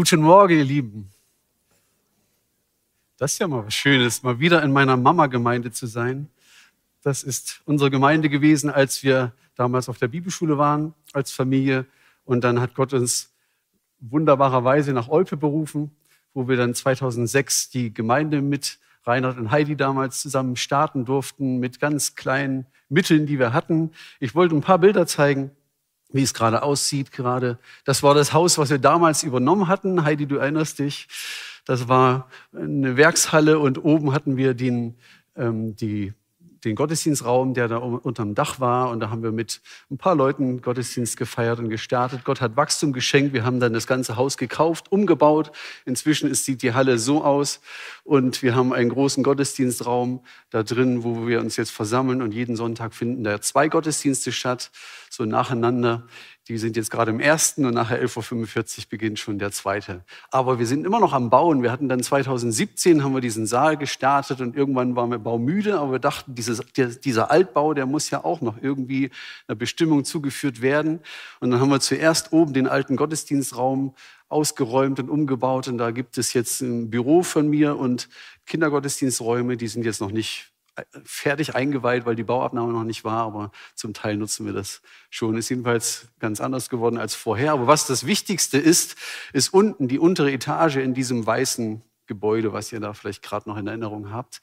Guten Morgen, ihr Lieben. Das ist ja mal was Schönes, mal wieder in meiner Mama-Gemeinde zu sein. Das ist unsere Gemeinde gewesen, als wir damals auf der Bibelschule waren, als Familie. Und dann hat Gott uns wunderbarerweise nach Olpe berufen, wo wir dann 2006 die Gemeinde mit Reinhard und Heidi damals zusammen starten durften, mit ganz kleinen Mitteln, die wir hatten. Ich wollte ein paar Bilder zeigen wie es gerade aussieht gerade. Das war das Haus, was wir damals übernommen hatten. Heidi, du erinnerst dich. Das war eine Werkshalle und oben hatten wir den, ähm, die den Gottesdienstraum, der da unterm Dach war. Und da haben wir mit ein paar Leuten Gottesdienst gefeiert und gestartet. Gott hat Wachstum geschenkt. Wir haben dann das ganze Haus gekauft, umgebaut. Inzwischen sieht die Halle so aus. Und wir haben einen großen Gottesdienstraum da drin, wo wir uns jetzt versammeln. Und jeden Sonntag finden da zwei Gottesdienste statt, so nacheinander. Die sind jetzt gerade im ersten und nachher 11.45 Uhr beginnt schon der zweite. Aber wir sind immer noch am Bauen. Wir hatten dann 2017 haben wir diesen Saal gestartet und irgendwann waren wir baumüde, aber wir dachten, dieses, dieser Altbau, der muss ja auch noch irgendwie einer Bestimmung zugeführt werden. Und dann haben wir zuerst oben den alten Gottesdienstraum ausgeräumt und umgebaut und da gibt es jetzt ein Büro von mir und Kindergottesdiensträume, die sind jetzt noch nicht fertig eingeweiht, weil die Bauabnahme noch nicht war, aber zum Teil nutzen wir das schon. Ist jedenfalls ganz anders geworden als vorher. Aber was das Wichtigste ist, ist unten die untere Etage in diesem weißen Gebäude, was ihr da vielleicht gerade noch in Erinnerung habt.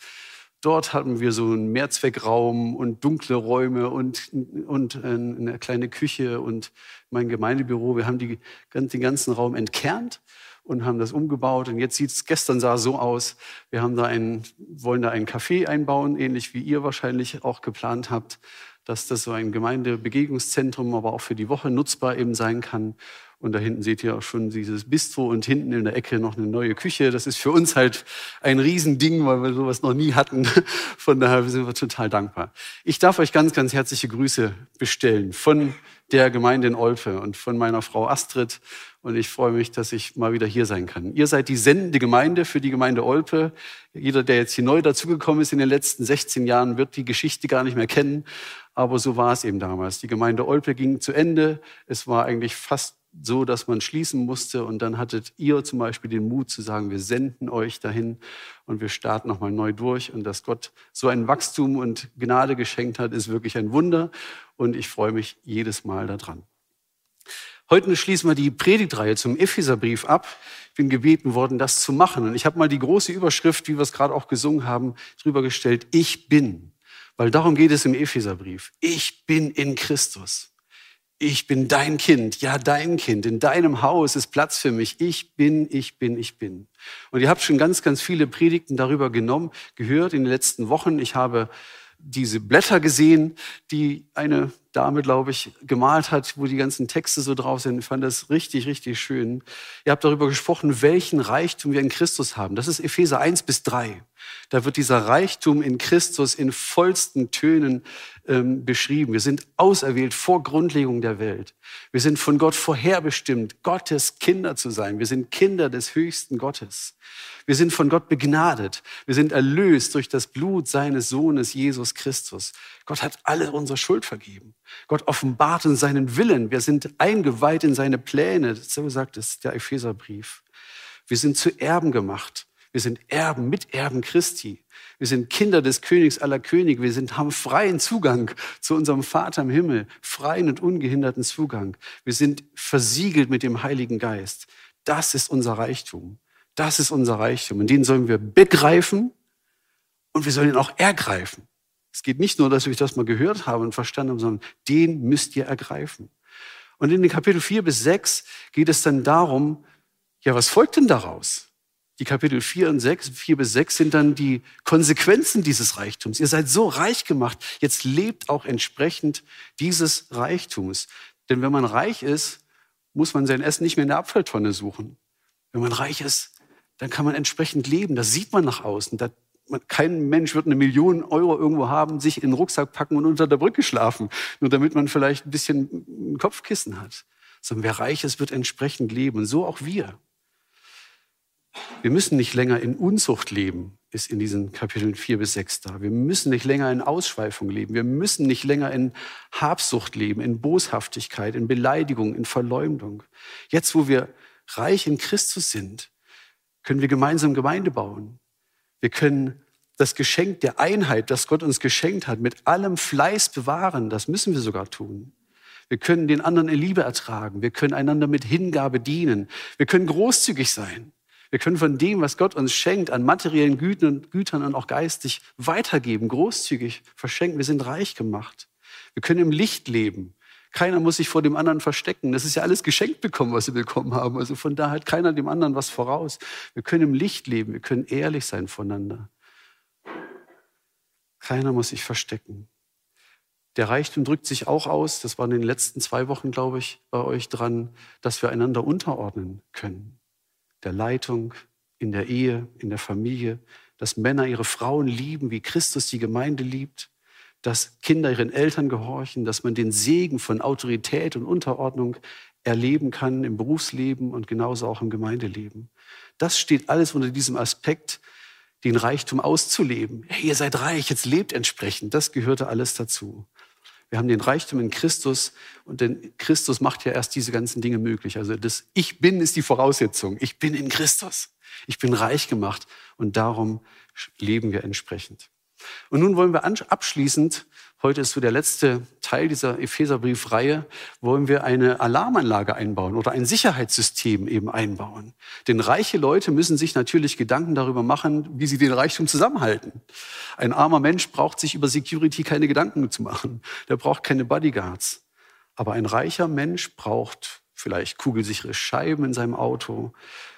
Dort hatten wir so einen Mehrzweckraum und dunkle Räume und, und eine kleine Küche und mein Gemeindebüro. Wir haben die, den ganzen Raum entkernt und haben das umgebaut. Und jetzt sieht es, gestern sah so aus, wir haben da einen, wollen da ein Café einbauen, ähnlich wie ihr wahrscheinlich auch geplant habt, dass das so ein Gemeindebegegnungszentrum, aber auch für die Woche nutzbar eben sein kann. Und da hinten seht ihr auch schon dieses Bistro und hinten in der Ecke noch eine neue Küche. Das ist für uns halt ein Riesending, weil wir sowas noch nie hatten. Von daher sind wir total dankbar. Ich darf euch ganz, ganz herzliche Grüße bestellen von der Gemeinde in Olpe und von meiner Frau Astrid. Und ich freue mich, dass ich mal wieder hier sein kann. Ihr seid die sendende Gemeinde für die Gemeinde Olpe. Jeder, der jetzt hier neu dazugekommen ist in den letzten 16 Jahren, wird die Geschichte gar nicht mehr kennen. Aber so war es eben damals. Die Gemeinde Olpe ging zu Ende. Es war eigentlich fast so, dass man schließen musste. Und dann hattet ihr zum Beispiel den Mut zu sagen, wir senden euch dahin und wir starten nochmal neu durch. Und dass Gott so ein Wachstum und Gnade geschenkt hat, ist wirklich ein Wunder. Und ich freue mich jedes Mal daran. Heute schließen wir die Predigtreihe zum Epheserbrief ab. Ich bin gebeten worden, das zu machen. Und ich habe mal die große Überschrift, wie wir es gerade auch gesungen haben, drüber gestellt. Ich bin. Weil darum geht es im Epheserbrief. Ich bin in Christus ich bin dein Kind, ja dein Kind, in deinem Haus ist Platz für mich, ich bin, ich bin, ich bin. Und ihr habt schon ganz, ganz viele Predigten darüber genommen, gehört in den letzten Wochen. Ich habe diese Blätter gesehen, die eine Dame, glaube ich, gemalt hat, wo die ganzen Texte so drauf sind. Ich fand das richtig, richtig schön. Ihr habt darüber gesprochen, welchen Reichtum wir in Christus haben. Das ist Epheser 1 bis 3. Da wird dieser Reichtum in Christus in vollsten Tönen ähm, beschrieben. Wir sind auserwählt vor Grundlegung der Welt. Wir sind von Gott vorherbestimmt, Gottes Kinder zu sein. Wir sind Kinder des höchsten Gottes. Wir sind von Gott begnadet. Wir sind erlöst durch das Blut seines Sohnes Jesus Christus. Gott hat alle unsere Schuld vergeben. Gott offenbart uns seinen Willen. Wir sind eingeweiht in seine Pläne. So sagt es der Epheserbrief. Wir sind zu Erben gemacht. Wir sind Erben, Miterben Christi. Wir sind Kinder des Königs aller Könige. Wir sind, haben freien Zugang zu unserem Vater im Himmel. Freien und ungehinderten Zugang. Wir sind versiegelt mit dem Heiligen Geist. Das ist unser Reichtum. Das ist unser Reichtum. Und den sollen wir begreifen und wir sollen ihn auch ergreifen. Es geht nicht nur, dass ich das mal gehört habe und verstanden habe, sondern den müsst ihr ergreifen. Und in den Kapitel 4 bis 6 geht es dann darum, ja, was folgt denn daraus? Die Kapitel 4 und 6, 4 bis 6 sind dann die Konsequenzen dieses Reichtums. Ihr seid so reich gemacht, jetzt lebt auch entsprechend dieses Reichtums. Denn wenn man reich ist, muss man sein Essen nicht mehr in der Abfalltonne suchen. Wenn man reich ist, dann kann man entsprechend leben. Das sieht man nach außen. Da, man, kein Mensch wird eine Million Euro irgendwo haben, sich in den Rucksack packen und unter der Brücke schlafen, nur damit man vielleicht ein bisschen ein Kopfkissen hat. Sondern wer reich ist, wird entsprechend leben. Und so auch wir. Wir müssen nicht länger in Unzucht leben, ist in diesen Kapiteln 4 bis 6 da. Wir müssen nicht länger in Ausschweifung leben. Wir müssen nicht länger in Habsucht leben, in Boshaftigkeit, in Beleidigung, in Verleumdung. Jetzt, wo wir reich in Christus sind, können wir gemeinsam Gemeinde bauen. Wir können das Geschenk der Einheit, das Gott uns geschenkt hat, mit allem Fleiß bewahren. Das müssen wir sogar tun. Wir können den anderen in Liebe ertragen. Wir können einander mit Hingabe dienen. Wir können großzügig sein. Wir können von dem, was Gott uns schenkt, an materiellen Gütern und Gütern und auch geistig weitergeben, großzügig verschenken. Wir sind reich gemacht. Wir können im Licht leben. Keiner muss sich vor dem anderen verstecken. Das ist ja alles geschenkt bekommen, was wir bekommen haben. Also von daher hat keiner dem anderen was voraus. Wir können im Licht leben. Wir können ehrlich sein voneinander. Keiner muss sich verstecken. Der Reichtum drückt sich auch aus, das war in den letzten zwei Wochen, glaube ich, bei euch dran, dass wir einander unterordnen können der Leitung, in der Ehe, in der Familie, dass Männer ihre Frauen lieben, wie Christus die Gemeinde liebt, dass Kinder ihren Eltern gehorchen, dass man den Segen von Autorität und Unterordnung erleben kann im Berufsleben und genauso auch im Gemeindeleben. Das steht alles unter diesem Aspekt, den Reichtum auszuleben. Hey, ihr seid reich, jetzt lebt entsprechend. Das gehörte alles dazu. Wir haben den Reichtum in Christus und denn Christus macht ja erst diese ganzen Dinge möglich. Also das Ich bin ist die Voraussetzung. Ich bin in Christus. Ich bin reich gemacht und darum leben wir entsprechend. Und nun wollen wir abschließend Heute ist so der letzte Teil dieser Epheserbriefreihe, wollen wir eine Alarmanlage einbauen oder ein Sicherheitssystem eben einbauen. Denn reiche Leute müssen sich natürlich Gedanken darüber machen, wie sie den Reichtum zusammenhalten. Ein armer Mensch braucht sich über Security keine Gedanken zu machen. Der braucht keine Bodyguards. Aber ein reicher Mensch braucht vielleicht kugelsichere Scheiben in seinem Auto.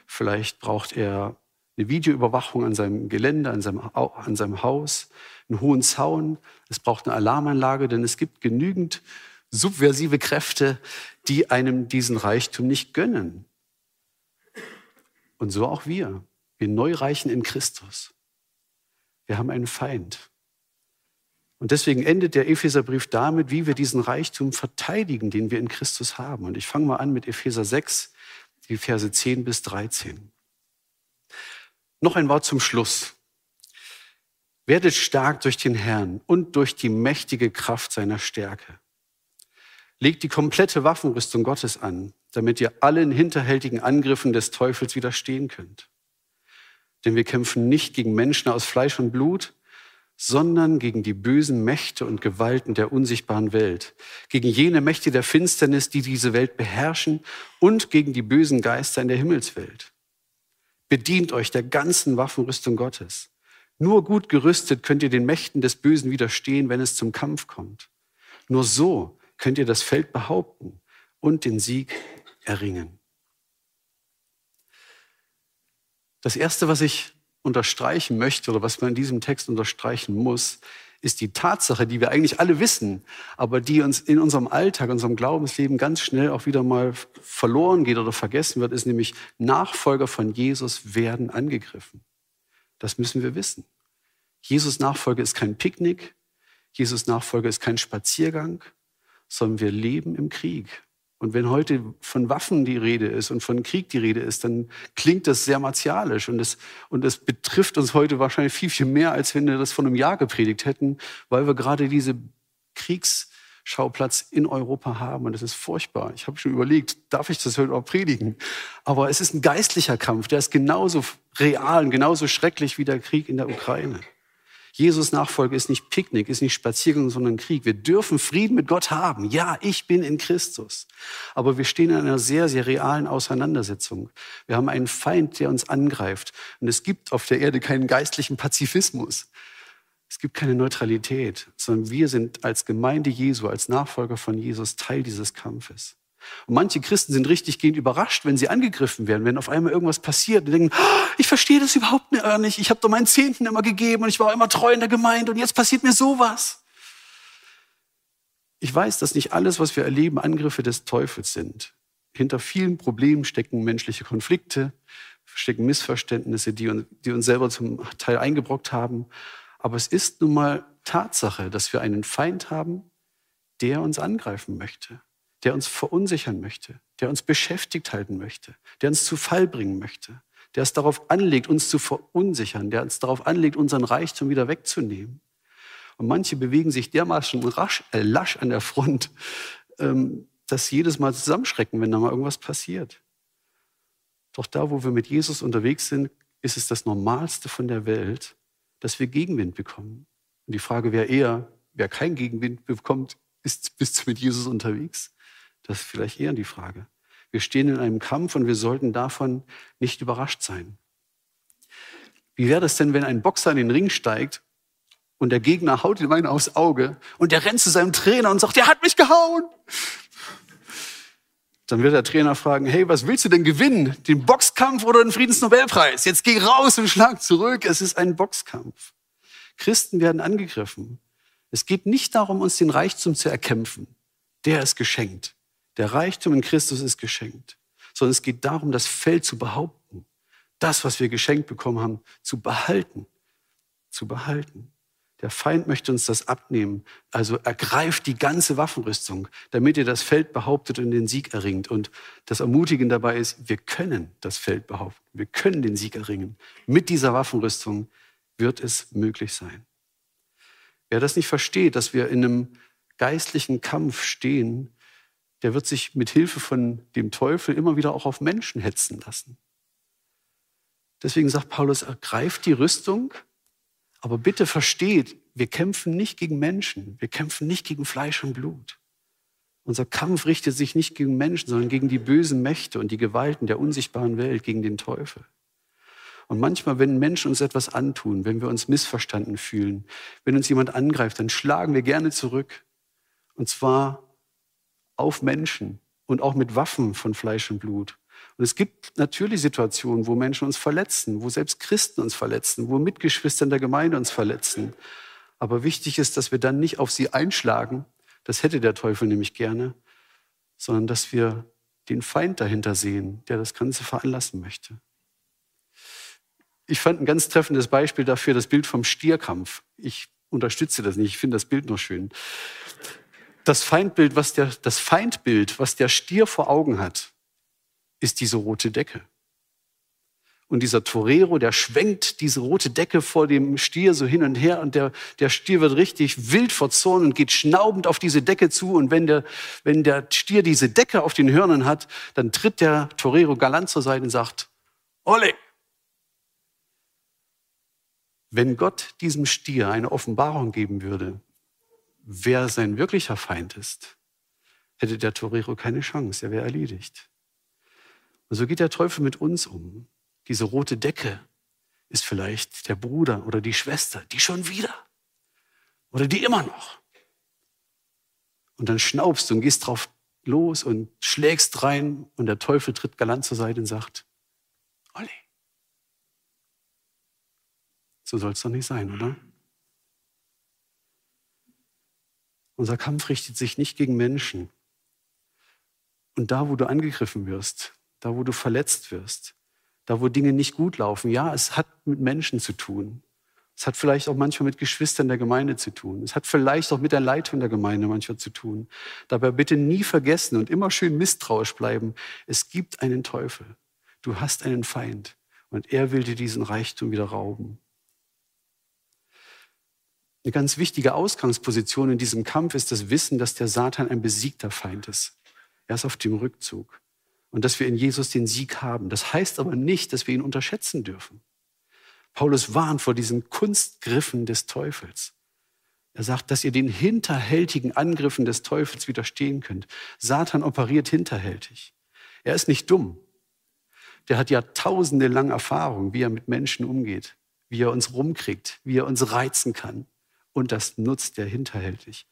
Vielleicht braucht er eine Videoüberwachung an seinem Gelände, an seinem, an seinem Haus einen hohen Zaun, es braucht eine Alarmanlage, denn es gibt genügend subversive Kräfte, die einem diesen Reichtum nicht gönnen. Und so auch wir, wir Neureichen in Christus. Wir haben einen Feind. Und deswegen endet der Epheserbrief damit, wie wir diesen Reichtum verteidigen, den wir in Christus haben. Und ich fange mal an mit Epheser 6, die Verse 10 bis 13. Noch ein Wort zum Schluss. Werdet stark durch den Herrn und durch die mächtige Kraft seiner Stärke. Legt die komplette Waffenrüstung Gottes an, damit ihr allen hinterhältigen Angriffen des Teufels widerstehen könnt. Denn wir kämpfen nicht gegen Menschen aus Fleisch und Blut, sondern gegen die bösen Mächte und Gewalten der unsichtbaren Welt, gegen jene Mächte der Finsternis, die diese Welt beherrschen und gegen die bösen Geister in der Himmelswelt. Bedient euch der ganzen Waffenrüstung Gottes nur gut gerüstet könnt ihr den Mächten des Bösen widerstehen, wenn es zum Kampf kommt. Nur so könnt ihr das Feld behaupten und den Sieg erringen. Das Erste, was ich unterstreichen möchte oder was man in diesem Text unterstreichen muss, ist die Tatsache, die wir eigentlich alle wissen, aber die uns in unserem Alltag, unserem Glaubensleben ganz schnell auch wieder mal verloren geht oder vergessen wird, ist nämlich Nachfolger von Jesus werden angegriffen. Das müssen wir wissen. Jesus Nachfolge ist kein Picknick, Jesus Nachfolge ist kein Spaziergang, sondern wir leben im Krieg. Und wenn heute von Waffen die Rede ist und von Krieg die Rede ist, dann klingt das sehr martialisch und es, und es betrifft uns heute wahrscheinlich viel, viel mehr, als wenn wir das vor einem Jahr gepredigt hätten, weil wir gerade diese Kriegsschauplatz in Europa haben und das ist furchtbar. Ich habe schon überlegt, darf ich das heute auch predigen? Aber es ist ein geistlicher Kampf, der ist genauso real und genauso schrecklich wie der Krieg in der Ukraine. Jesus Nachfolge ist nicht Picknick, ist nicht Spaziergang, sondern Krieg. Wir dürfen Frieden mit Gott haben. Ja, ich bin in Christus. Aber wir stehen in einer sehr, sehr realen Auseinandersetzung. Wir haben einen Feind, der uns angreift. Und es gibt auf der Erde keinen geistlichen Pazifismus. Es gibt keine Neutralität, sondern wir sind als Gemeinde Jesu, als Nachfolger von Jesus Teil dieses Kampfes. Und manche Christen sind richtig gehend überrascht, wenn sie angegriffen werden, wenn auf einmal irgendwas passiert und denken, oh, ich verstehe das überhaupt nicht. Ich habe doch meinen Zehnten immer gegeben und ich war immer treu in der Gemeinde und jetzt passiert mir sowas. Ich weiß, dass nicht alles, was wir erleben, Angriffe des Teufels sind. hinter vielen Problemen stecken menschliche Konflikte, stecken Missverständnisse, die uns, die uns selber zum Teil eingebrockt haben. Aber es ist nun mal Tatsache, dass wir einen Feind haben, der uns angreifen möchte, der uns verunsichern möchte, der uns beschäftigt halten möchte, der uns zu Fall bringen möchte, der es darauf anlegt, uns zu verunsichern, der uns darauf anlegt, unseren Reichtum wieder wegzunehmen. Und manche bewegen sich dermaßen rasch, äh, lasch an der Front, ähm, dass sie jedes Mal zusammenschrecken, wenn da mal irgendwas passiert. Doch da, wo wir mit Jesus unterwegs sind, ist es das Normalste von der Welt, dass wir Gegenwind bekommen. Und die Frage wäre eher, wer keinen Gegenwind bekommt, ist, bist du mit Jesus unterwegs? Das ist vielleicht eher die Frage. Wir stehen in einem Kampf und wir sollten davon nicht überrascht sein. Wie wäre das denn, wenn ein Boxer in den Ring steigt und der Gegner haut ihm einen aufs Auge und der rennt zu seinem Trainer und sagt, der hat mich gehauen. Dann wird der Trainer fragen, hey, was willst du denn gewinnen? Den Boxkampf oder den Friedensnobelpreis? Jetzt geh raus und schlag zurück. Es ist ein Boxkampf. Christen werden angegriffen. Es geht nicht darum, uns den Reichtum zu erkämpfen. Der ist geschenkt. Der Reichtum in Christus ist geschenkt. Sondern es geht darum, das Feld zu behaupten. Das, was wir geschenkt bekommen haben, zu behalten. Zu behalten. Der Feind möchte uns das abnehmen. Also ergreift die ganze Waffenrüstung, damit ihr das Feld behauptet und den Sieg erringt. Und das Ermutigende dabei ist, wir können das Feld behaupten. Wir können den Sieg erringen. Mit dieser Waffenrüstung wird es möglich sein. Wer das nicht versteht, dass wir in einem geistlichen Kampf stehen, der wird sich mit Hilfe von dem Teufel immer wieder auch auf Menschen hetzen lassen. Deswegen sagt Paulus, ergreift die Rüstung, aber bitte versteht, wir kämpfen nicht gegen Menschen, wir kämpfen nicht gegen Fleisch und Blut. Unser Kampf richtet sich nicht gegen Menschen, sondern gegen die bösen Mächte und die Gewalten der unsichtbaren Welt, gegen den Teufel. Und manchmal, wenn Menschen uns etwas antun, wenn wir uns missverstanden fühlen, wenn uns jemand angreift, dann schlagen wir gerne zurück. Und zwar auf Menschen und auch mit Waffen von Fleisch und Blut. Und es gibt natürlich Situationen, wo Menschen uns verletzen, wo selbst Christen uns verletzen, wo Mitgeschwister in der Gemeinde uns verletzen. Aber wichtig ist, dass wir dann nicht auf sie einschlagen, das hätte der Teufel nämlich gerne, sondern dass wir den Feind dahinter sehen, der das Ganze veranlassen möchte. Ich fand ein ganz treffendes Beispiel dafür das Bild vom Stierkampf. Ich unterstütze das nicht, ich finde das Bild noch schön. Das Feindbild, was der, das Feindbild, was der Stier vor Augen hat, ist diese rote Decke. Und dieser Torero, der schwenkt diese rote Decke vor dem Stier so hin und her und der, der Stier wird richtig wild vor Zorn und geht schnaubend auf diese Decke zu. Und wenn der, wenn der Stier diese Decke auf den Hörnern hat, dann tritt der Torero galant zur Seite und sagt, Olle! Wenn Gott diesem Stier eine Offenbarung geben würde, wer sein wirklicher Feind ist, hätte der Torero keine Chance, er wäre erledigt. Und so geht der Teufel mit uns um. Diese rote Decke ist vielleicht der Bruder oder die Schwester, die schon wieder. Oder die immer noch. Und dann schnaubst du und gehst drauf los und schlägst rein und der Teufel tritt galant zur Seite und sagt, Olli, so soll es doch nicht sein, oder? Unser Kampf richtet sich nicht gegen Menschen. Und da, wo du angegriffen wirst, da wo du verletzt wirst, da wo Dinge nicht gut laufen. Ja, es hat mit Menschen zu tun. Es hat vielleicht auch manchmal mit Geschwistern der Gemeinde zu tun. Es hat vielleicht auch mit der Leitung der Gemeinde manchmal zu tun. Dabei bitte nie vergessen und immer schön misstrauisch bleiben. Es gibt einen Teufel. Du hast einen Feind und er will dir diesen Reichtum wieder rauben. Eine ganz wichtige Ausgangsposition in diesem Kampf ist das Wissen, dass der Satan ein besiegter Feind ist. Er ist auf dem Rückzug und dass wir in Jesus den Sieg haben. Das heißt aber nicht, dass wir ihn unterschätzen dürfen. Paulus warnt vor diesen Kunstgriffen des Teufels. Er sagt, dass ihr den hinterhältigen Angriffen des Teufels widerstehen könnt. Satan operiert hinterhältig. Er ist nicht dumm. Der hat ja tausende lang Erfahrung, wie er mit Menschen umgeht, wie er uns rumkriegt, wie er uns reizen kann. Und das nutzt er hinterhältig.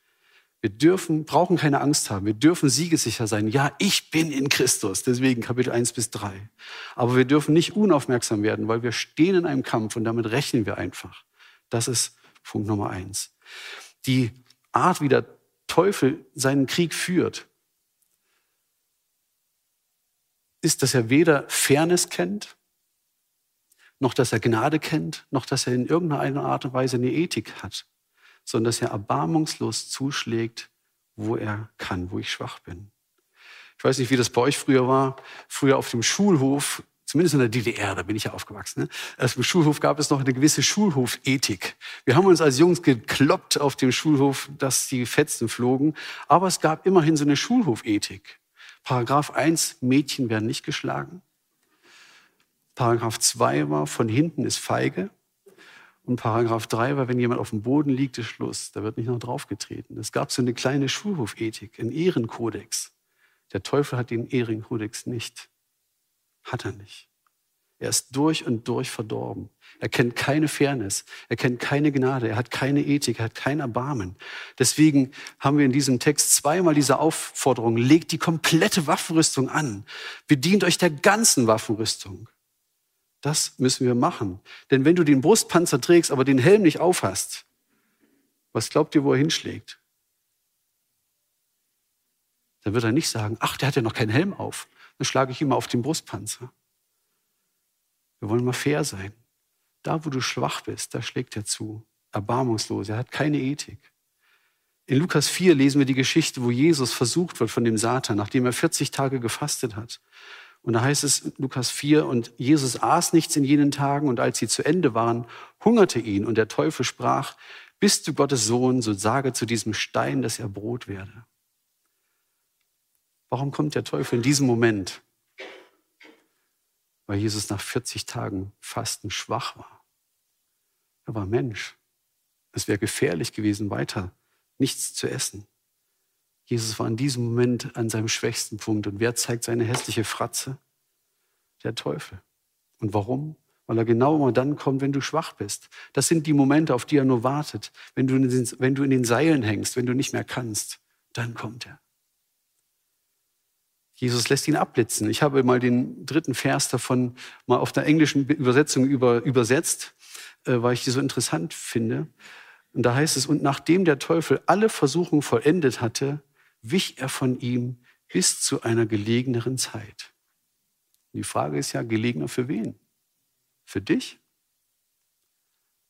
Wir dürfen, brauchen keine Angst haben. Wir dürfen siegesicher sein. Ja, ich bin in Christus. Deswegen Kapitel 1 bis 3. Aber wir dürfen nicht unaufmerksam werden, weil wir stehen in einem Kampf und damit rechnen wir einfach. Das ist Punkt Nummer eins. Die Art, wie der Teufel seinen Krieg führt, ist, dass er weder Fairness kennt, noch dass er Gnade kennt, noch dass er in irgendeiner Art und Weise eine Ethik hat, sondern dass er erbarmungslos zuschlägt, wo er kann, wo ich schwach bin. Ich weiß nicht, wie das bei euch früher war. Früher auf dem Schulhof, zumindest in der DDR, da bin ich ja aufgewachsen. Ne? Auf dem Schulhof gab es noch eine gewisse Schulhofethik. Wir haben uns als Jungs gekloppt auf dem Schulhof, dass die Fetzen flogen. Aber es gab immerhin so eine Schulhofethik. Paragraph 1, Mädchen werden nicht geschlagen. Paragraph 2 war, von hinten ist feige. Und Paragraph 3 war, wenn jemand auf dem Boden liegt, ist Schluss. Da wird nicht noch draufgetreten. Es gab so eine kleine Schulhofethik, einen Ehrenkodex. Der Teufel hat den Ehrenkodex nicht. Hat er nicht. Er ist durch und durch verdorben. Er kennt keine Fairness, er kennt keine Gnade, er hat keine Ethik, er hat kein Erbarmen. Deswegen haben wir in diesem Text zweimal diese Aufforderung, legt die komplette Waffenrüstung an, bedient euch der ganzen Waffenrüstung. Das müssen wir machen. Denn wenn du den Brustpanzer trägst, aber den Helm nicht aufhast, was glaubt ihr, wo er hinschlägt? Dann wird er nicht sagen, ach, der hat ja noch keinen Helm auf. Dann schlage ich ihm mal auf den Brustpanzer. Wir wollen mal fair sein. Da, wo du schwach bist, da schlägt er zu. Erbarmungslos. Er hat keine Ethik. In Lukas 4 lesen wir die Geschichte, wo Jesus versucht wird von dem Satan, nachdem er 40 Tage gefastet hat. Und da heißt es Lukas 4, und Jesus aß nichts in jenen Tagen, und als sie zu Ende waren, hungerte ihn, und der Teufel sprach, bist du Gottes Sohn, so sage zu diesem Stein, dass er Brot werde. Warum kommt der Teufel in diesem Moment? weil Jesus nach 40 Tagen Fasten schwach war. Er war Mensch. Es wäre gefährlich gewesen, weiter nichts zu essen. Jesus war in diesem Moment an seinem schwächsten Punkt. Und wer zeigt seine hässliche Fratze? Der Teufel. Und warum? Weil er genau immer dann kommt, wenn du schwach bist. Das sind die Momente, auf die er nur wartet. Wenn du in den, wenn du in den Seilen hängst, wenn du nicht mehr kannst, dann kommt er. Jesus lässt ihn abblitzen. Ich habe mal den dritten Vers davon mal auf der englischen Übersetzung über, übersetzt, äh, weil ich die so interessant finde. Und da heißt es, und nachdem der Teufel alle Versuchungen vollendet hatte, wich er von ihm bis zu einer gelegeneren Zeit. Die Frage ist ja, gelegener für wen? Für dich?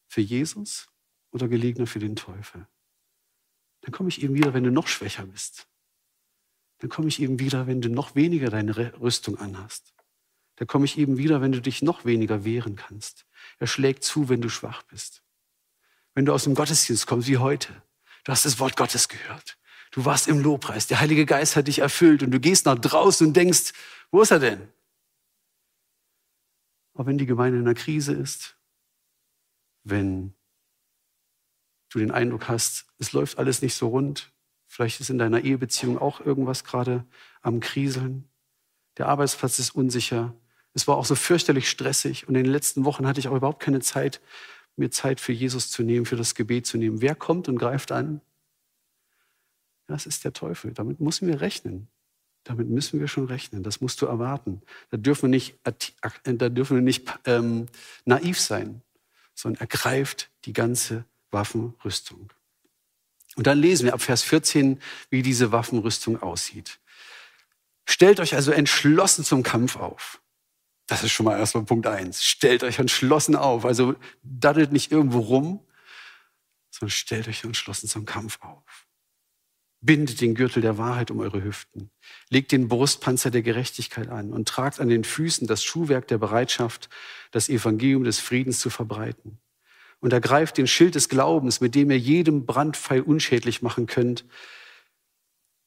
Für Jesus? Oder gelegener für den Teufel? Dann komme ich eben wieder, wenn du noch schwächer bist dann komme ich eben wieder, wenn du noch weniger deine Rüstung anhast. Da komme ich eben wieder, wenn du dich noch weniger wehren kannst. Er schlägt zu, wenn du schwach bist. Wenn du aus dem Gottesdienst kommst, wie heute. Du hast das Wort Gottes gehört. Du warst im Lobpreis. Der Heilige Geist hat dich erfüllt und du gehst nach draußen und denkst, wo ist er denn? Aber wenn die Gemeinde in einer Krise ist, wenn du den Eindruck hast, es läuft alles nicht so rund, Vielleicht ist in deiner Ehebeziehung auch irgendwas gerade am Kriseln. Der Arbeitsplatz ist unsicher. Es war auch so fürchterlich stressig. Und in den letzten Wochen hatte ich auch überhaupt keine Zeit, mir Zeit für Jesus zu nehmen, für das Gebet zu nehmen. Wer kommt und greift an? Das ist der Teufel. Damit müssen wir rechnen. Damit müssen wir schon rechnen. Das musst du erwarten. Da dürfen wir nicht, da dürfen wir nicht ähm, naiv sein, sondern ergreift die ganze Waffenrüstung. Und dann lesen wir ab Vers 14, wie diese Waffenrüstung aussieht. Stellt euch also entschlossen zum Kampf auf. Das ist schon mal erstmal Punkt eins. Stellt euch entschlossen auf. Also daddelt nicht irgendwo rum, sondern stellt euch entschlossen zum Kampf auf. Bindet den Gürtel der Wahrheit um eure Hüften. Legt den Brustpanzer der Gerechtigkeit an und tragt an den Füßen das Schuhwerk der Bereitschaft, das Evangelium des Friedens zu verbreiten und ergreift den Schild des Glaubens, mit dem ihr jedem Brandpfeil unschädlich machen könnt,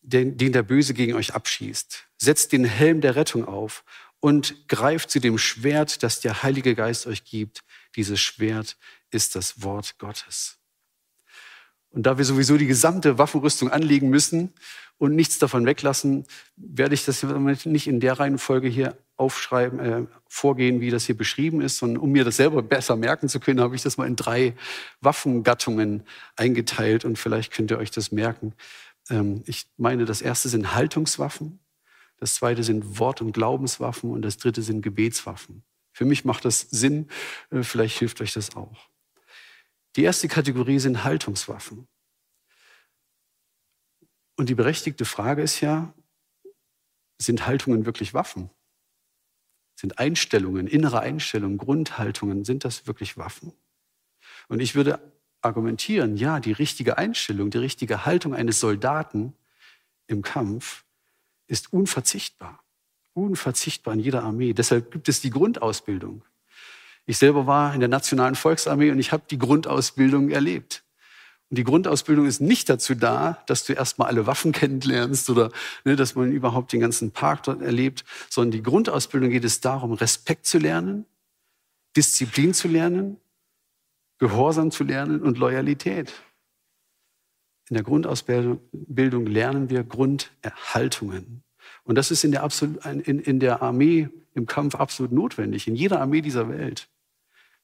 den, den der Böse gegen euch abschießt. Setzt den Helm der Rettung auf und greift zu dem Schwert, das der Heilige Geist euch gibt. Dieses Schwert ist das Wort Gottes. Und da wir sowieso die gesamte Waffenrüstung anlegen müssen und nichts davon weglassen, werde ich das nicht in der Reihenfolge hier aufschreiben, äh, vorgehen, wie das hier beschrieben ist, sondern um mir das selber besser merken zu können, habe ich das mal in drei Waffengattungen eingeteilt und vielleicht könnt ihr euch das merken. Ähm, ich meine, das erste sind Haltungswaffen, das zweite sind Wort- und Glaubenswaffen und das dritte sind Gebetswaffen. Für mich macht das Sinn, äh, vielleicht hilft euch das auch. Die erste Kategorie sind Haltungswaffen. Und die berechtigte Frage ist ja, sind Haltungen wirklich Waffen? Sind Einstellungen, innere Einstellungen, Grundhaltungen, sind das wirklich Waffen? Und ich würde argumentieren, ja, die richtige Einstellung, die richtige Haltung eines Soldaten im Kampf ist unverzichtbar. Unverzichtbar in jeder Armee. Deshalb gibt es die Grundausbildung. Ich selber war in der Nationalen Volksarmee und ich habe die Grundausbildung erlebt. Und die Grundausbildung ist nicht dazu da, dass du erstmal alle Waffen kennenlernst oder ne, dass man überhaupt den ganzen Park dort erlebt, sondern die Grundausbildung geht es darum, Respekt zu lernen, Disziplin zu lernen, Gehorsam zu lernen und Loyalität. In der Grundausbildung lernen wir Grunderhaltungen. Und das ist in der, absolut, in, in der Armee im Kampf absolut notwendig, in jeder Armee dieser Welt.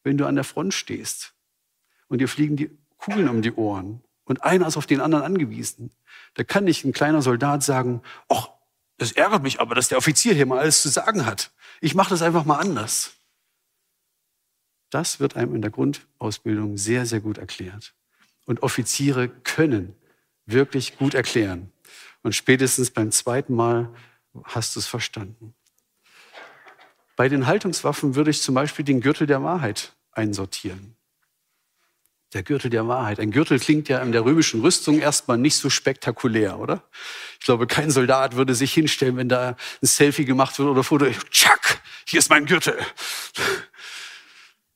Wenn du an der Front stehst und dir fliegen die Kugeln um die Ohren und einer ist auf den anderen angewiesen. Da kann nicht ein kleiner Soldat sagen, ach, das ärgert mich aber, dass der Offizier hier mal alles zu sagen hat. Ich mache das einfach mal anders. Das wird einem in der Grundausbildung sehr, sehr gut erklärt. Und Offiziere können wirklich gut erklären. Und spätestens beim zweiten Mal hast du es verstanden. Bei den Haltungswaffen würde ich zum Beispiel den Gürtel der Wahrheit einsortieren. Der Gürtel der Wahrheit. Ein Gürtel klingt ja in der römischen Rüstung erstmal nicht so spektakulär, oder? Ich glaube, kein Soldat würde sich hinstellen, wenn da ein Selfie gemacht wird oder Foto. Tschack, hier ist mein Gürtel.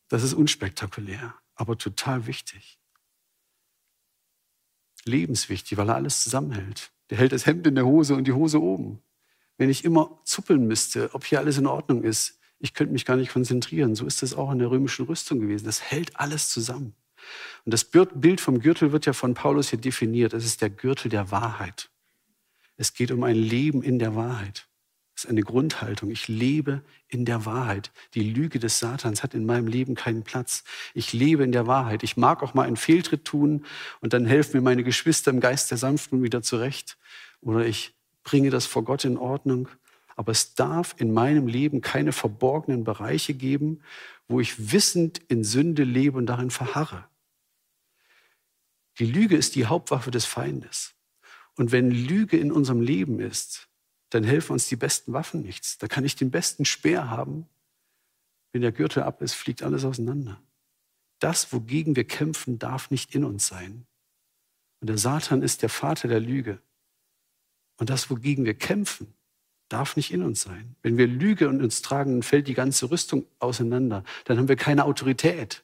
Das ist unspektakulär, aber total wichtig. Lebenswichtig, weil er alles zusammenhält. Der hält das Hemd in der Hose und die Hose oben. Wenn ich immer zuppeln müsste, ob hier alles in Ordnung ist, ich könnte mich gar nicht konzentrieren. So ist das auch in der römischen Rüstung gewesen. Das hält alles zusammen. Und das Bild vom Gürtel wird ja von Paulus hier definiert. Es ist der Gürtel der Wahrheit. Es geht um ein Leben in der Wahrheit. Ist eine Grundhaltung. Ich lebe in der Wahrheit. Die Lüge des Satans hat in meinem Leben keinen Platz. Ich lebe in der Wahrheit. Ich mag auch mal einen Fehltritt tun und dann helfen mir meine Geschwister im Geist der Sanftmut wieder zurecht. Oder ich bringe das vor Gott in Ordnung. Aber es darf in meinem Leben keine verborgenen Bereiche geben, wo ich wissend in Sünde lebe und darin verharre. Die Lüge ist die Hauptwaffe des Feindes. Und wenn Lüge in unserem Leben ist, dann helfen uns die besten Waffen nichts. Da kann ich den besten Speer haben. Wenn der Gürtel ab ist, fliegt alles auseinander. Das, wogegen wir kämpfen, darf nicht in uns sein. Und der Satan ist der Vater der Lüge. Und das, wogegen wir kämpfen, darf nicht in uns sein. Wenn wir Lüge in uns tragen, dann fällt die ganze Rüstung auseinander. Dann haben wir keine Autorität.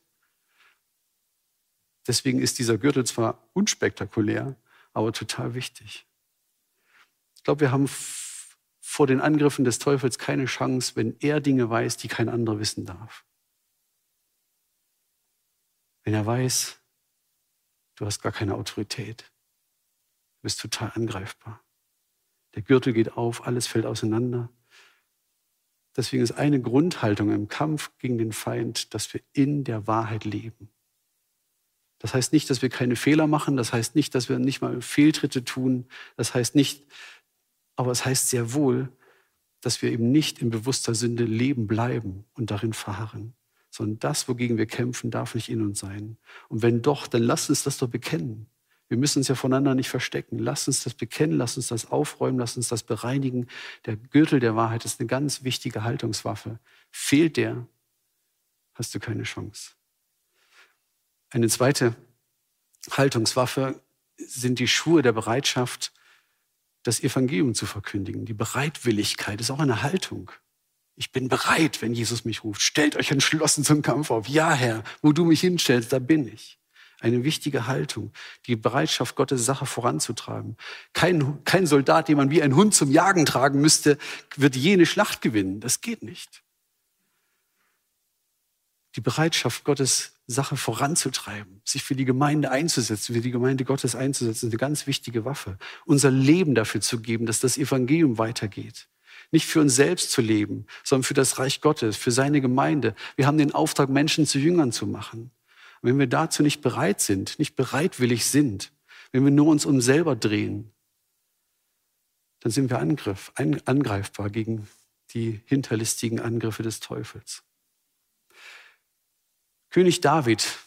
Deswegen ist dieser Gürtel zwar unspektakulär, aber total wichtig. Ich glaube, wir haben vor den Angriffen des Teufels keine Chance, wenn er Dinge weiß, die kein anderer wissen darf. Wenn er weiß, du hast gar keine Autorität, du bist total angreifbar. Der Gürtel geht auf, alles fällt auseinander. Deswegen ist eine Grundhaltung im Kampf gegen den Feind, dass wir in der Wahrheit leben. Das heißt nicht, dass wir keine Fehler machen, das heißt nicht, dass wir nicht mal Fehltritte tun, das heißt nicht, aber es heißt sehr wohl, dass wir eben nicht in bewusster Sünde leben bleiben und darin verharren, sondern das, wogegen wir kämpfen, darf nicht in uns sein. Und wenn doch, dann lass uns das doch bekennen. Wir müssen uns ja voneinander nicht verstecken. Lass uns das bekennen, lass uns das aufräumen, lass uns das bereinigen. Der Gürtel der Wahrheit ist eine ganz wichtige Haltungswaffe. Fehlt der, hast du keine Chance. Eine zweite Haltungswaffe sind die Schuhe der Bereitschaft, das Evangelium zu verkündigen. Die Bereitwilligkeit ist auch eine Haltung. Ich bin bereit, wenn Jesus mich ruft. Stellt euch entschlossen zum Kampf auf. Ja, Herr, wo du mich hinstellst, da bin ich. Eine wichtige Haltung, die Bereitschaft, Gottes Sache voranzutragen. Kein, kein Soldat, den man wie ein Hund zum Jagen tragen müsste, wird jene Schlacht gewinnen. Das geht nicht. Die Bereitschaft, Gottes Sache voranzutreiben, sich für die Gemeinde einzusetzen, für die Gemeinde Gottes einzusetzen, ist eine ganz wichtige Waffe. Unser Leben dafür zu geben, dass das Evangelium weitergeht. Nicht für uns selbst zu leben, sondern für das Reich Gottes, für seine Gemeinde. Wir haben den Auftrag, Menschen zu Jüngern zu machen. Und wenn wir dazu nicht bereit sind, nicht bereitwillig sind, wenn wir nur uns um selber drehen, dann sind wir angreifbar gegen die hinterlistigen Angriffe des Teufels. König David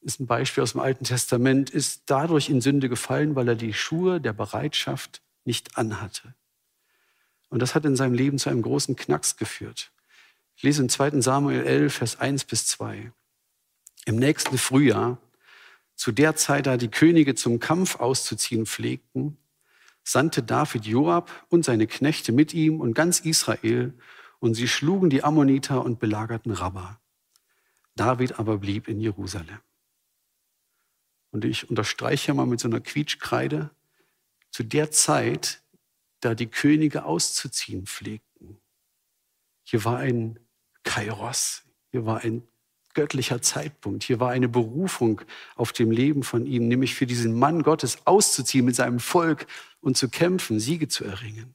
ist ein Beispiel aus dem Alten Testament, ist dadurch in Sünde gefallen, weil er die Schuhe der Bereitschaft nicht anhatte. Und das hat in seinem Leben zu einem großen Knacks geführt. Ich lese in 2. Samuel 11, Vers 1 bis 2. Im nächsten Frühjahr, zu der Zeit, da die Könige zum Kampf auszuziehen pflegten, sandte David Joab und seine Knechte mit ihm und ganz Israel, und sie schlugen die Ammoniter und belagerten Rabba. David aber blieb in Jerusalem. Und ich unterstreiche mal mit so einer Quietschkreide, zu der Zeit, da die Könige auszuziehen pflegten. Hier war ein Kairos, hier war ein göttlicher Zeitpunkt, hier war eine Berufung auf dem Leben von ihm, nämlich für diesen Mann Gottes auszuziehen mit seinem Volk und zu kämpfen, Siege zu erringen.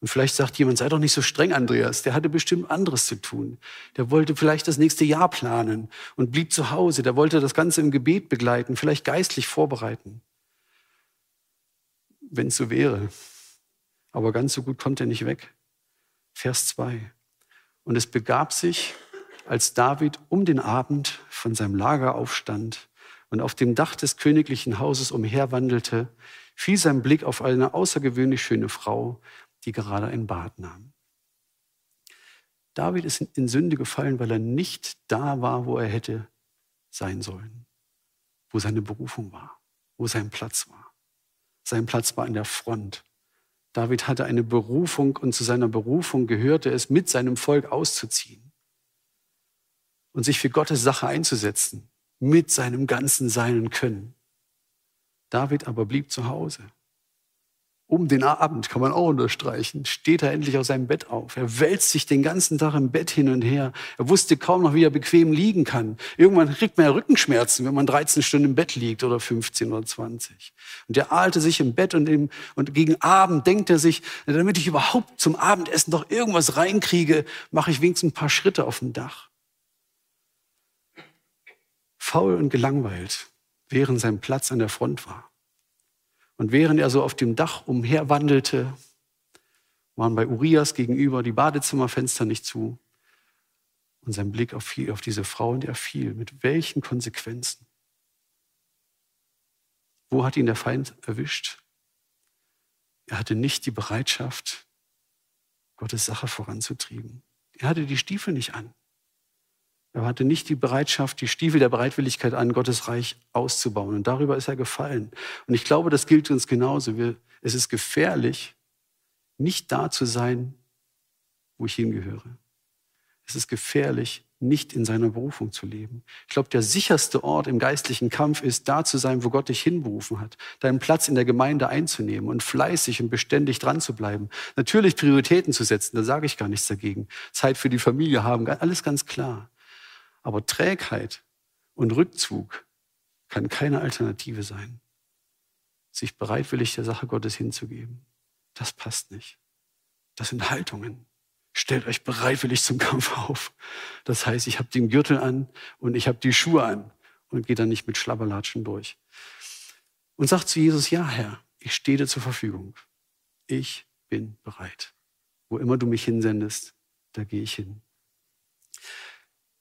Und vielleicht sagt jemand, sei doch nicht so streng, Andreas. Der hatte bestimmt anderes zu tun. Der wollte vielleicht das nächste Jahr planen und blieb zu Hause. Der wollte das Ganze im Gebet begleiten, vielleicht geistlich vorbereiten. Wenn es so wäre. Aber ganz so gut kommt er nicht weg. Vers 2. Und es begab sich, als David um den Abend von seinem Lager aufstand und auf dem Dach des königlichen Hauses umherwandelte, fiel sein Blick auf eine außergewöhnlich schöne Frau, die gerade ein Bad nahm. David ist in Sünde gefallen, weil er nicht da war, wo er hätte sein sollen, wo seine Berufung war, wo sein Platz war. Sein Platz war an der Front. David hatte eine Berufung und zu seiner Berufung gehörte es, mit seinem Volk auszuziehen und sich für Gottes Sache einzusetzen, mit seinem ganzen Sein und Können. David aber blieb zu Hause um den Abend, kann man auch unterstreichen, steht er endlich aus seinem Bett auf. Er wälzt sich den ganzen Tag im Bett hin und her. Er wusste kaum noch, wie er bequem liegen kann. Irgendwann kriegt man ja Rückenschmerzen, wenn man 13 Stunden im Bett liegt oder 15 oder 20. Und er ahlte sich im Bett und, im, und gegen Abend denkt er sich, damit ich überhaupt zum Abendessen doch irgendwas reinkriege, mache ich wenigstens ein paar Schritte auf dem Dach. Faul und gelangweilt, während sein Platz an der Front war. Und während er so auf dem Dach umherwandelte, waren bei Urias gegenüber die Badezimmerfenster nicht zu. Und sein Blick auf, auf diese Frau, und er fiel. Mit welchen Konsequenzen? Wo hat ihn der Feind erwischt? Er hatte nicht die Bereitschaft, Gottes Sache voranzutrieben. Er hatte die Stiefel nicht an. Er hatte nicht die Bereitschaft, die Stiefel der Bereitwilligkeit an, Gottes Reich auszubauen. Und darüber ist er gefallen. Und ich glaube, das gilt uns genauso. Wir, es ist gefährlich, nicht da zu sein, wo ich hingehöre. Es ist gefährlich, nicht in seiner Berufung zu leben. Ich glaube, der sicherste Ort im geistlichen Kampf ist, da zu sein, wo Gott dich hinberufen hat, deinen Platz in der Gemeinde einzunehmen und fleißig und beständig dran zu bleiben. Natürlich Prioritäten zu setzen, da sage ich gar nichts dagegen. Zeit für die Familie haben, alles ganz klar. Aber Trägheit und Rückzug kann keine Alternative sein. Sich bereitwillig der Sache Gottes hinzugeben, das passt nicht. Das sind Haltungen. Stellt euch bereitwillig zum Kampf auf. Das heißt, ich habe den Gürtel an und ich habe die Schuhe an und gehe dann nicht mit Schlabberlatschen durch. Und sagt zu Jesus, ja Herr, ich stehe dir zur Verfügung. Ich bin bereit. Wo immer du mich hinsendest, da gehe ich hin.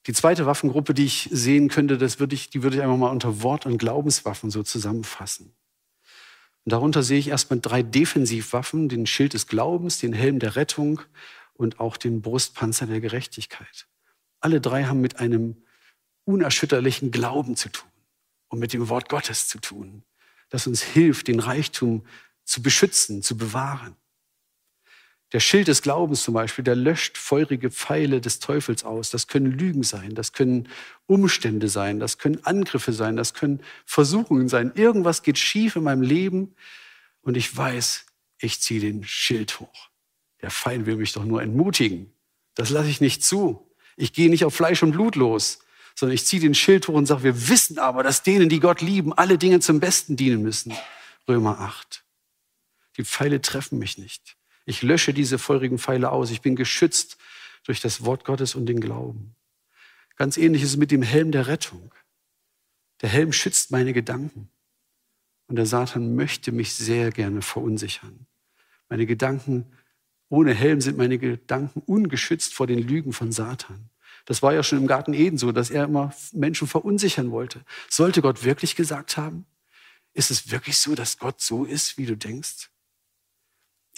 Die zweite Waffengruppe, die ich sehen könnte, das würde ich, die würde ich einfach mal unter Wort- und Glaubenswaffen so zusammenfassen. Und darunter sehe ich erstmal drei Defensivwaffen, den Schild des Glaubens, den Helm der Rettung und auch den Brustpanzer der Gerechtigkeit. Alle drei haben mit einem unerschütterlichen Glauben zu tun und mit dem Wort Gottes zu tun, das uns hilft, den Reichtum zu beschützen, zu bewahren. Der Schild des Glaubens zum Beispiel, der löscht feurige Pfeile des Teufels aus. Das können Lügen sein, das können Umstände sein, das können Angriffe sein, das können Versuchungen sein. Irgendwas geht schief in meinem Leben und ich weiß, ich ziehe den Schild hoch. Der Feind will mich doch nur entmutigen. Das lasse ich nicht zu. Ich gehe nicht auf Fleisch und Blut los, sondern ich ziehe den Schild hoch und sage, wir wissen aber, dass denen, die Gott lieben, alle Dinge zum Besten dienen müssen. Römer 8. Die Pfeile treffen mich nicht. Ich lösche diese feurigen Pfeile aus. Ich bin geschützt durch das Wort Gottes und den Glauben. Ganz ähnlich ist es mit dem Helm der Rettung. Der Helm schützt meine Gedanken. Und der Satan möchte mich sehr gerne verunsichern. Meine Gedanken, ohne Helm sind meine Gedanken ungeschützt vor den Lügen von Satan. Das war ja schon im Garten Eden so, dass er immer Menschen verunsichern wollte. Sollte Gott wirklich gesagt haben? Ist es wirklich so, dass Gott so ist, wie du denkst?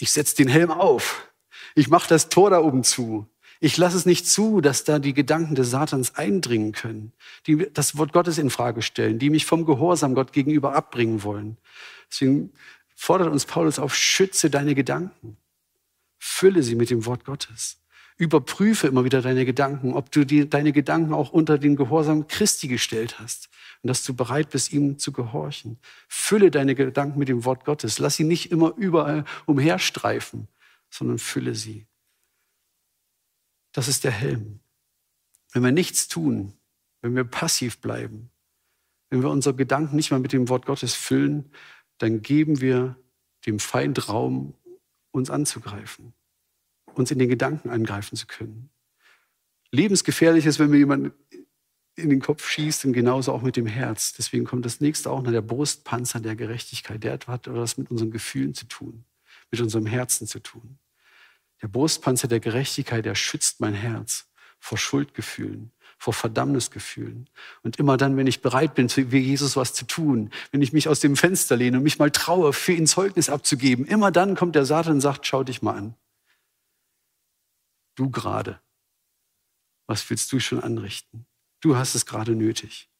Ich setze den Helm auf. Ich mache das Tor da oben zu. Ich lasse es nicht zu, dass da die Gedanken des Satans eindringen können, die das Wort Gottes in Frage stellen, die mich vom Gehorsam Gott gegenüber abbringen wollen. Deswegen fordert uns Paulus auf, schütze deine Gedanken. Fülle sie mit dem Wort Gottes. Überprüfe immer wieder deine Gedanken, ob du die, deine Gedanken auch unter den Gehorsam Christi gestellt hast und dass du bereit bist, ihm zu gehorchen. Fülle deine Gedanken mit dem Wort Gottes. Lass sie nicht immer überall umherstreifen, sondern fülle sie. Das ist der Helm. Wenn wir nichts tun, wenn wir passiv bleiben, wenn wir unsere Gedanken nicht mal mit dem Wort Gottes füllen, dann geben wir dem Feind Raum, uns anzugreifen, uns in den Gedanken angreifen zu können. Lebensgefährlich ist, wenn mir jemand in den Kopf schießt und genauso auch mit dem Herz. Deswegen kommt das nächste auch nach der Brustpanzer der Gerechtigkeit. Der hat etwas mit unseren Gefühlen zu tun, mit unserem Herzen zu tun. Der Brustpanzer der Gerechtigkeit, der schützt mein Herz vor Schuldgefühlen, vor Verdammnisgefühlen. Und immer dann, wenn ich bereit bin, für Jesus was zu tun, wenn ich mich aus dem Fenster lehne und mich mal traue, für ihn Zeugnis abzugeben, immer dann kommt der Satan und sagt, schau dich mal an. Du gerade. Was willst du schon anrichten? Du hast es gerade nötig.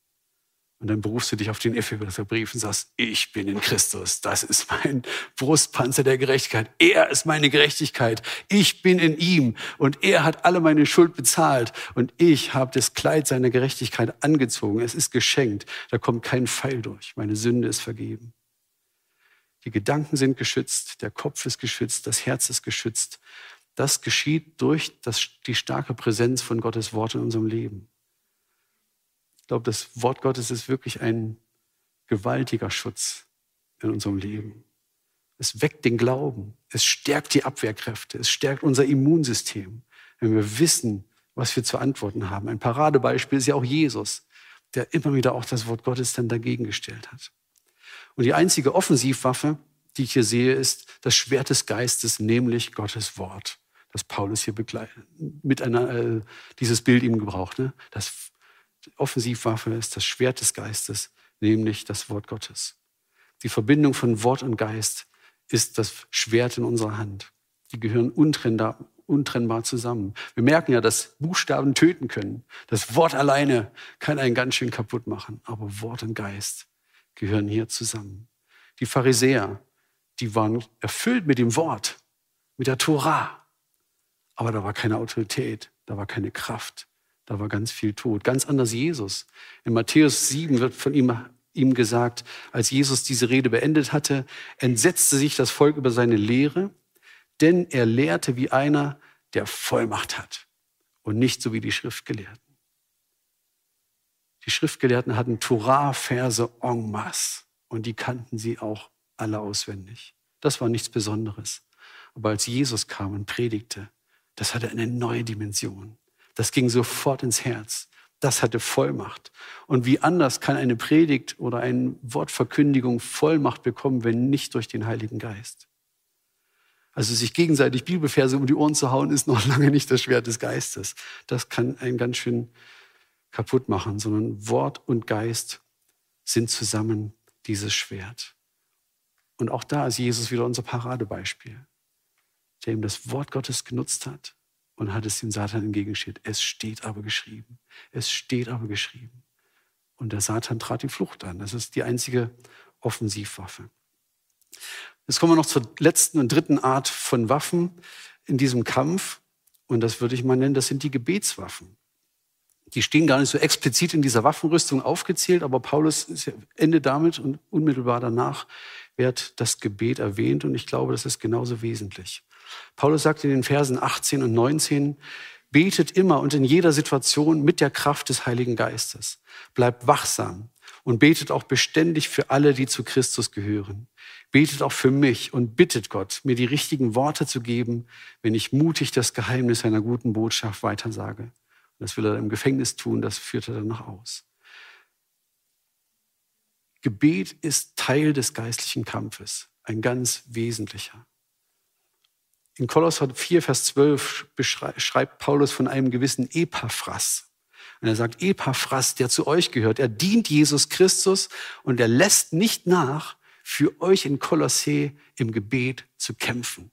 Und dann berufst du dich auf den Epheserbrief und sagst, ich bin in Christus. Das ist mein Brustpanzer der Gerechtigkeit. Er ist meine Gerechtigkeit. Ich bin in ihm. Und er hat alle meine Schuld bezahlt. Und ich habe das Kleid seiner Gerechtigkeit angezogen. Es ist geschenkt. Da kommt kein Pfeil durch. Meine Sünde ist vergeben. Die Gedanken sind geschützt. Der Kopf ist geschützt. Das Herz ist geschützt. Das geschieht durch das, die starke Präsenz von Gottes Wort in unserem Leben. Glaube, das Wort Gottes ist wirklich ein gewaltiger Schutz in unserem Leben. Es weckt den Glauben, es stärkt die Abwehrkräfte, es stärkt unser Immunsystem, wenn wir wissen, was wir zu antworten haben. Ein Paradebeispiel ist ja auch Jesus, der immer wieder auch das Wort Gottes dann dagegen gestellt hat. Und die einzige Offensivwaffe, die ich hier sehe, ist das Schwert des Geistes, nämlich Gottes Wort, das Paulus hier mit einer, äh, dieses Bild ihm gebraucht. Ne? Das Offensivwaffe ist das Schwert des Geistes, nämlich das Wort Gottes. Die Verbindung von Wort und Geist ist das Schwert in unserer Hand. Die gehören untrennbar, untrennbar zusammen. Wir merken ja, dass Buchstaben töten können. Das Wort alleine kann einen ganz schön kaputt machen. Aber Wort und Geist gehören hier zusammen. Die Pharisäer, die waren erfüllt mit dem Wort, mit der Torah. Aber da war keine Autorität, da war keine Kraft, da war ganz viel Tod. Ganz anders Jesus. In Matthäus 7 wird von ihm, ihm gesagt, als Jesus diese Rede beendet hatte, entsetzte sich das Volk über seine Lehre, denn er lehrte wie einer, der Vollmacht hat und nicht so wie die Schriftgelehrten. Die Schriftgelehrten hatten Torah-Verse en masse und die kannten sie auch alle auswendig. Das war nichts Besonderes. Aber als Jesus kam und predigte, das hatte eine neue Dimension. Das ging sofort ins Herz. Das hatte Vollmacht. Und wie anders kann eine Predigt oder eine Wortverkündigung Vollmacht bekommen, wenn nicht durch den Heiligen Geist? Also sich gegenseitig Bibelverse um die Ohren zu hauen, ist noch lange nicht das Schwert des Geistes. Das kann einen ganz schön kaputt machen, sondern Wort und Geist sind zusammen dieses Schwert. Und auch da ist Jesus wieder unser Paradebeispiel, der ihm das Wort Gottes genutzt hat, und hat es dem Satan entgegengestellt. Es steht aber geschrieben. Es steht aber geschrieben. Und der Satan trat die Flucht an. Das ist die einzige Offensivwaffe. Jetzt kommen wir noch zur letzten und dritten Art von Waffen in diesem Kampf. Und das würde ich mal nennen, das sind die Gebetswaffen. Die stehen gar nicht so explizit in dieser Waffenrüstung aufgezählt, aber Paulus endet damit und unmittelbar danach wird das Gebet erwähnt. Und ich glaube, das ist genauso wesentlich. Paulus sagt in den Versen 18 und 19, betet immer und in jeder Situation mit der Kraft des Heiligen Geistes. Bleibt wachsam und betet auch beständig für alle, die zu Christus gehören. Betet auch für mich und bittet Gott, mir die richtigen Worte zu geben, wenn ich mutig das Geheimnis einer guten Botschaft weitersage. Das will er im Gefängnis tun, das führt er dann noch aus. Gebet ist Teil des geistlichen Kampfes, ein ganz wesentlicher. In Kolosser 4, Vers 12 schreibt Paulus von einem gewissen Epaphras. Und er sagt, Epaphras, der zu euch gehört, er dient Jesus Christus und er lässt nicht nach, für euch in Kolossee im Gebet zu kämpfen.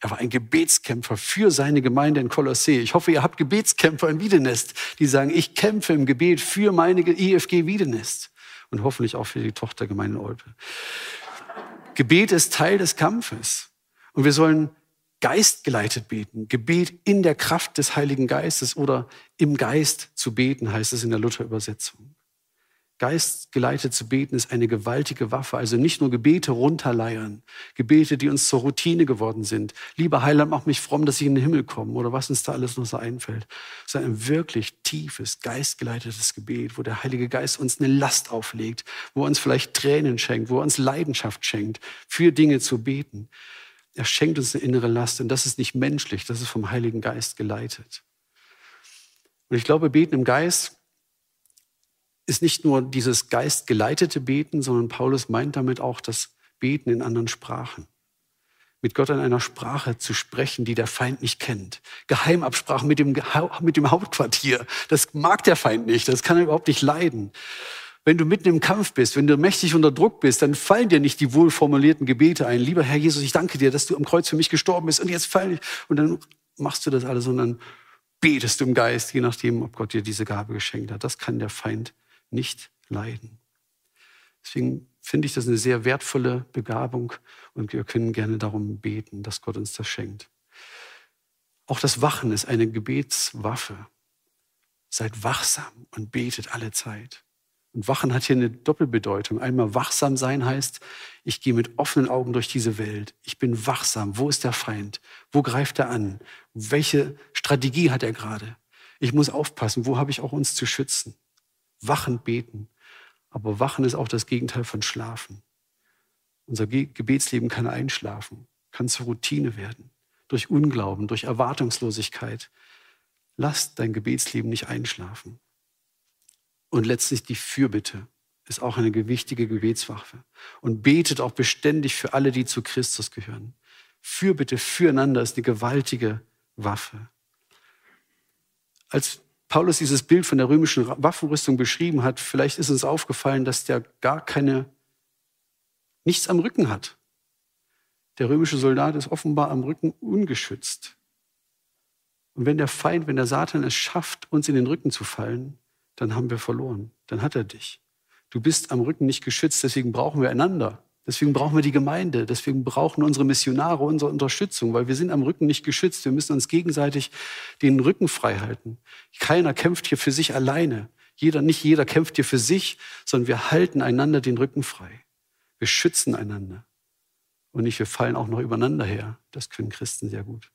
Er war ein Gebetskämpfer für seine Gemeinde in Kolossee. Ich hoffe, ihr habt Gebetskämpfer in Wiedenest, die sagen, ich kämpfe im Gebet für meine IFG Wiedenest und hoffentlich auch für die Tochtergemeinde Olpe. Gebet ist Teil des Kampfes und wir sollen geistgeleitet beten. Gebet in der Kraft des Heiligen Geistes oder im Geist zu beten, heißt es in der Luther-Übersetzung. Geistgeleitet zu beten ist eine gewaltige Waffe. Also nicht nur Gebete runterleiern, Gebete, die uns zur Routine geworden sind. Lieber Heiland, mach mich fromm, dass ich in den Himmel komme oder was uns da alles noch so einfällt. Sondern ein wirklich tiefes, geistgeleitetes Gebet, wo der Heilige Geist uns eine Last auflegt, wo er uns vielleicht Tränen schenkt, wo er uns Leidenschaft schenkt, für Dinge zu beten. Er schenkt uns eine innere Last und das ist nicht menschlich, das ist vom Heiligen Geist geleitet. Und ich glaube, Beten im Geist ist nicht nur dieses geistgeleitete Beten, sondern Paulus meint damit auch das Beten in anderen Sprachen. Mit Gott in einer Sprache zu sprechen, die der Feind nicht kennt. Geheimabsprachen mit dem, mit dem Hauptquartier. Das mag der Feind nicht. Das kann er überhaupt nicht leiden. Wenn du mitten im Kampf bist, wenn du mächtig unter Druck bist, dann fallen dir nicht die wohlformulierten Gebete ein. Lieber Herr Jesus, ich danke dir, dass du am Kreuz für mich gestorben bist und jetzt fallen ich. Und dann machst du das alles und dann betest du im Geist, je nachdem, ob Gott dir diese Gabe geschenkt hat. Das kann der Feind nicht leiden. Deswegen finde ich das eine sehr wertvolle Begabung und wir können gerne darum beten, dass Gott uns das schenkt. Auch das Wachen ist eine Gebetswaffe. Seid wachsam und betet alle Zeit. Und Wachen hat hier eine Doppelbedeutung. Einmal wachsam sein heißt, ich gehe mit offenen Augen durch diese Welt. Ich bin wachsam. Wo ist der Feind? Wo greift er an? Welche Strategie hat er gerade? Ich muss aufpassen. Wo habe ich auch uns zu schützen? Wachen beten. Aber Wachen ist auch das Gegenteil von Schlafen. Unser Gebetsleben kann einschlafen, kann zur Routine werden. Durch Unglauben, durch Erwartungslosigkeit. Lass dein Gebetsleben nicht einschlafen. Und letztlich die Fürbitte ist auch eine gewichtige Gebetswaffe. Und betet auch beständig für alle, die zu Christus gehören. Fürbitte füreinander ist eine gewaltige Waffe. Als Paulus dieses Bild von der römischen Waffenrüstung beschrieben hat, vielleicht ist uns aufgefallen, dass der gar keine, nichts am Rücken hat. Der römische Soldat ist offenbar am Rücken ungeschützt. Und wenn der Feind, wenn der Satan es schafft, uns in den Rücken zu fallen, dann haben wir verloren. Dann hat er dich. Du bist am Rücken nicht geschützt, deswegen brauchen wir einander. Deswegen brauchen wir die Gemeinde, deswegen brauchen unsere Missionare unsere Unterstützung, weil wir sind am Rücken nicht geschützt. Wir müssen uns gegenseitig den Rücken frei halten. Keiner kämpft hier für sich alleine. Jeder, nicht jeder kämpft hier für sich, sondern wir halten einander den Rücken frei. Wir schützen einander. Und nicht, wir fallen auch noch übereinander her. Das können Christen sehr gut.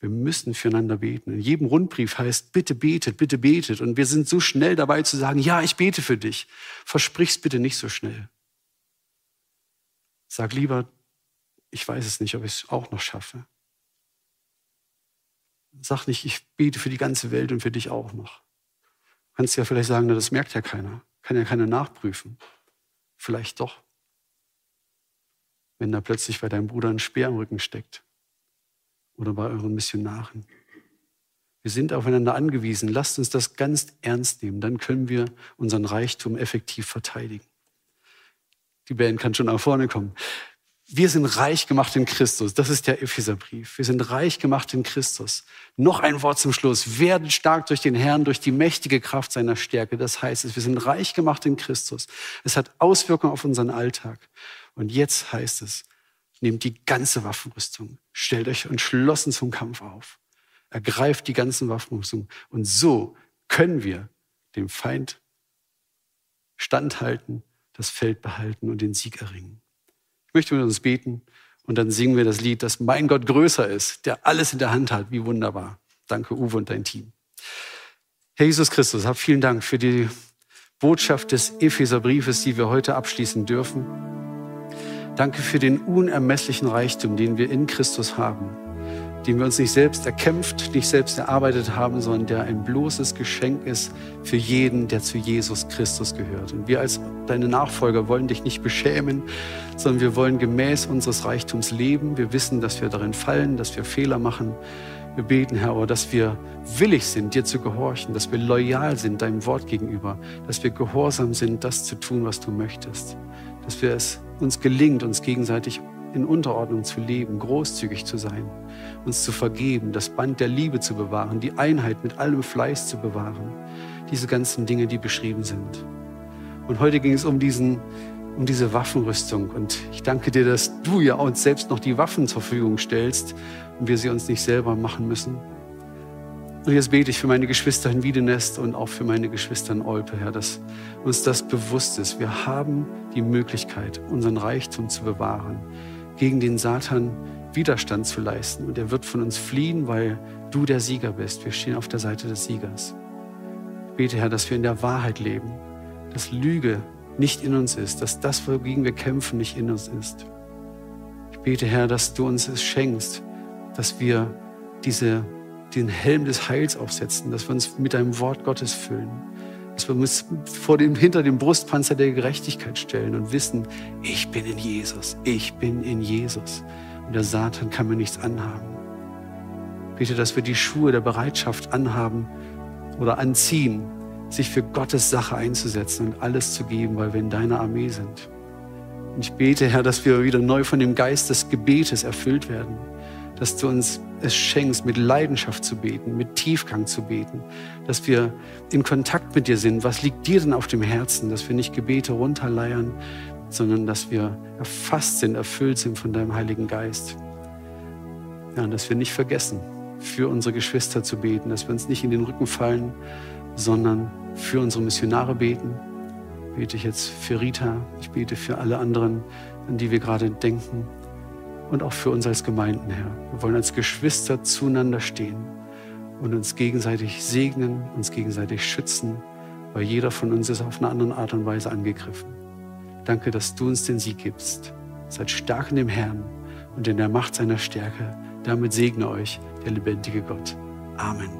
Wir müssen füreinander beten. In jedem Rundbrief heißt, bitte betet, bitte betet. Und wir sind so schnell dabei zu sagen, ja, ich bete für dich. Versprich's bitte nicht so schnell. Sag lieber, ich weiß es nicht, ob ich es auch noch schaffe. Sag nicht, ich bete für die ganze Welt und für dich auch noch. Kannst ja vielleicht sagen, das merkt ja keiner. Kann ja keiner nachprüfen. Vielleicht doch. Wenn da plötzlich bei deinem Bruder ein Speer im Rücken steckt. Oder bei euren Missionaren. Wir sind aufeinander angewiesen. Lasst uns das ganz ernst nehmen. Dann können wir unseren Reichtum effektiv verteidigen. Die Band kann schon nach vorne kommen. Wir sind reich gemacht in Christus. Das ist der Epheserbrief. Wir sind reich gemacht in Christus. Noch ein Wort zum Schluss. Werden stark durch den Herrn, durch die mächtige Kraft seiner Stärke. Das heißt es, wir sind reich gemacht in Christus. Es hat Auswirkungen auf unseren Alltag. Und jetzt heißt es, nehmt die ganze Waffenrüstung, stellt euch entschlossen zum Kampf auf. Ergreift die ganzen Waffenrüstung. Und so können wir dem Feind standhalten das Feld behalten und den Sieg erringen. Ich möchte mit uns beten und dann singen wir das Lied, dass mein Gott größer ist, der alles in der Hand hat. Wie wunderbar. Danke, Uwe und dein Team. Herr Jesus Christus, hab vielen Dank für die Botschaft des Epheserbriefes, die wir heute abschließen dürfen. Danke für den unermesslichen Reichtum, den wir in Christus haben den wir uns nicht selbst erkämpft, nicht selbst erarbeitet haben, sondern der ein bloßes Geschenk ist für jeden, der zu Jesus Christus gehört. Und wir als deine Nachfolger wollen dich nicht beschämen, sondern wir wollen gemäß unseres Reichtums leben. Wir wissen, dass wir darin fallen, dass wir Fehler machen. Wir beten, Herr, oh, dass wir willig sind, dir zu gehorchen, dass wir loyal sind deinem Wort gegenüber, dass wir gehorsam sind, das zu tun, was du möchtest, dass wir es uns gelingt, uns gegenseitig in Unterordnung zu leben, großzügig zu sein, uns zu vergeben, das Band der Liebe zu bewahren, die Einheit mit allem Fleiß zu bewahren. Diese ganzen Dinge, die beschrieben sind. Und heute ging es um, diesen, um diese Waffenrüstung. Und ich danke dir, dass du ja uns selbst noch die Waffen zur Verfügung stellst und wir sie uns nicht selber machen müssen. Und jetzt bete ich für meine Geschwister in Wiedenest und auch für meine Geschwister in Olpe, Herr, dass uns das bewusst ist. Wir haben die Möglichkeit, unseren Reichtum zu bewahren, gegen den Satan Widerstand zu leisten. Und er wird von uns fliehen, weil du der Sieger bist. Wir stehen auf der Seite des Siegers. Ich bete, Herr, dass wir in der Wahrheit leben, dass Lüge nicht in uns ist, dass das, wogegen wir kämpfen, nicht in uns ist. Ich bete, Herr, dass du uns es schenkst, dass wir diese den Helm des Heils aufsetzen, dass wir uns mit deinem Wort Gottes füllen, dass wir uns vor dem, hinter dem Brustpanzer der Gerechtigkeit stellen und wissen, ich bin in Jesus, ich bin in Jesus und der Satan kann mir nichts anhaben. Bitte, dass wir die Schuhe der Bereitschaft anhaben oder anziehen, sich für Gottes Sache einzusetzen und alles zu geben, weil wir in deiner Armee sind. Und ich bete, Herr, dass wir wieder neu von dem Geist des Gebetes erfüllt werden, dass du uns es schenkst, mit Leidenschaft zu beten, mit Tiefgang zu beten, dass wir in Kontakt mit dir sind. Was liegt dir denn auf dem Herzen, dass wir nicht Gebete runterleiern, sondern dass wir erfasst sind, erfüllt sind von deinem Heiligen Geist. Ja, und dass wir nicht vergessen, für unsere Geschwister zu beten, dass wir uns nicht in den Rücken fallen, sondern für unsere Missionare beten. Bete ich jetzt für Rita, ich bete für alle anderen, an die wir gerade denken und auch für uns als Gemeinden, Herr. Wir wollen als Geschwister zueinander stehen und uns gegenseitig segnen, uns gegenseitig schützen, weil jeder von uns ist auf eine andere Art und Weise angegriffen. Danke, dass du uns den Sieg gibst. Seid stark in dem Herrn und in der Macht seiner Stärke. Damit segne euch der lebendige Gott. Amen.